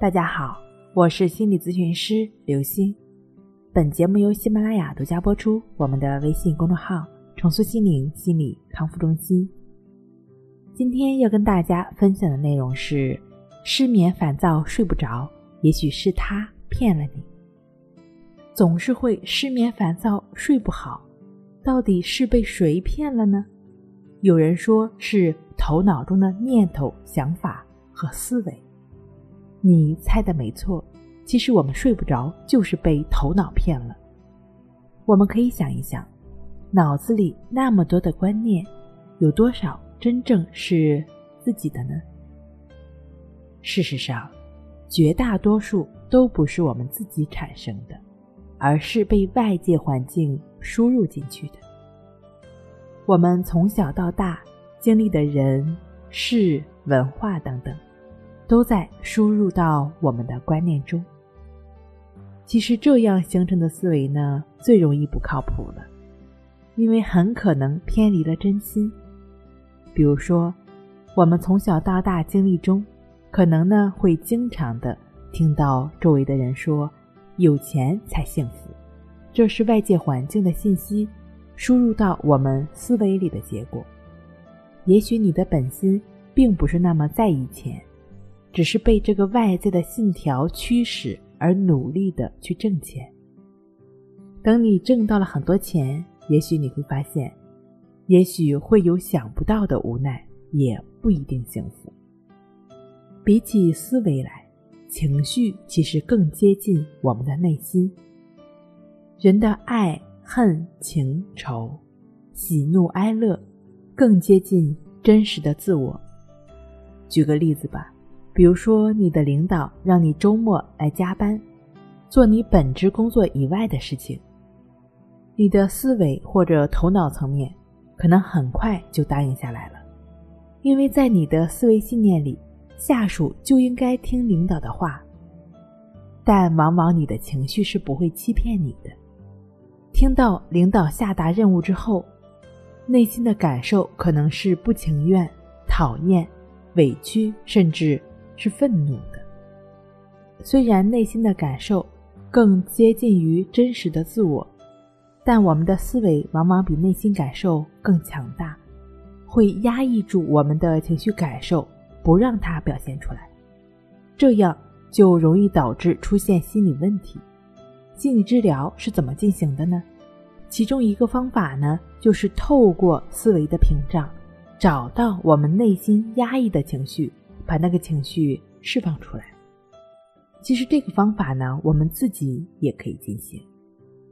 大家好，我是心理咨询师刘星。本节目由喜马拉雅独家播出。我们的微信公众号“重塑心灵心理康复中心”。今天要跟大家分享的内容是：失眠、烦躁、睡不着，也许是他骗了你。总是会失眠、烦躁、睡不好，到底是被谁骗了呢？有人说是头脑中的念头、想法和思维。你猜的没错，其实我们睡不着就是被头脑骗了。我们可以想一想，脑子里那么多的观念，有多少真正是自己的呢？事实上，绝大多数都不是我们自己产生的，而是被外界环境输入进去的。我们从小到大经历的人、事、文化等等，都在输入到我们的观念中。其实这样形成的思维呢，最容易不靠谱了，因为很可能偏离了真心。比如说，我们从小到大经历中，可能呢会经常的听到周围的人说“有钱才幸福”，这是外界环境的信息。输入到我们思维里的结果，也许你的本心并不是那么在意钱，只是被这个外在的信条驱使而努力的去挣钱。等你挣到了很多钱，也许你会发现，也许会有想不到的无奈，也不一定幸福。比起思维来，情绪其实更接近我们的内心。人的爱。恨、情、仇、喜怒哀乐，更接近真实的自我。举个例子吧，比如说你的领导让你周末来加班，做你本职工作以外的事情，你的思维或者头脑层面可能很快就答应下来了，因为在你的思维信念里，下属就应该听领导的话。但往往你的情绪是不会欺骗你的。听到领导下达任务之后，内心的感受可能是不情愿、讨厌、委屈，甚至是愤怒的。虽然内心的感受更接近于真实的自我，但我们的思维往往比内心感受更强大，会压抑住我们的情绪感受，不让它表现出来。这样就容易导致出现心理问题。心理治疗是怎么进行的呢？其中一个方法呢，就是透过思维的屏障，找到我们内心压抑的情绪，把那个情绪释放出来。其实这个方法呢，我们自己也可以进行。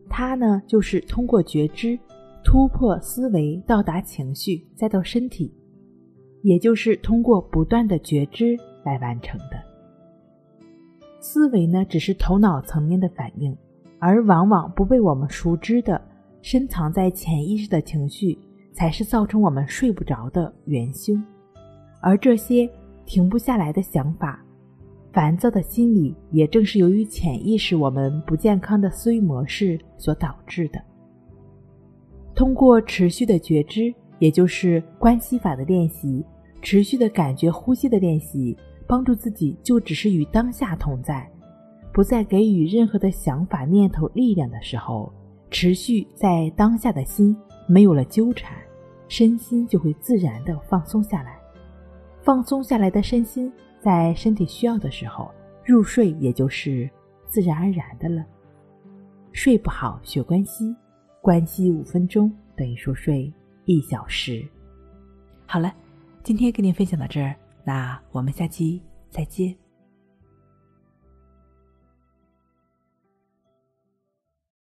它呢，就是通过觉知突破思维，到达情绪，再到身体，也就是通过不断的觉知来完成的。思维呢，只是头脑层面的反应。而往往不被我们熟知的、深藏在潜意识的情绪，才是造成我们睡不着的元凶。而这些停不下来的想法、烦躁的心理，也正是由于潜意识我们不健康的思维模式所导致的。通过持续的觉知，也就是关系法的练习，持续的感觉呼吸的练习，帮助自己就只是与当下同在。不再给予任何的想法、念头力量的时候，持续在当下的心没有了纠缠，身心就会自然的放松下来。放松下来的身心，在身体需要的时候入睡，也就是自然而然的了。睡不好学关息，关息五分钟等于说睡一小时。好了，今天跟您分享到这儿，那我们下期再见。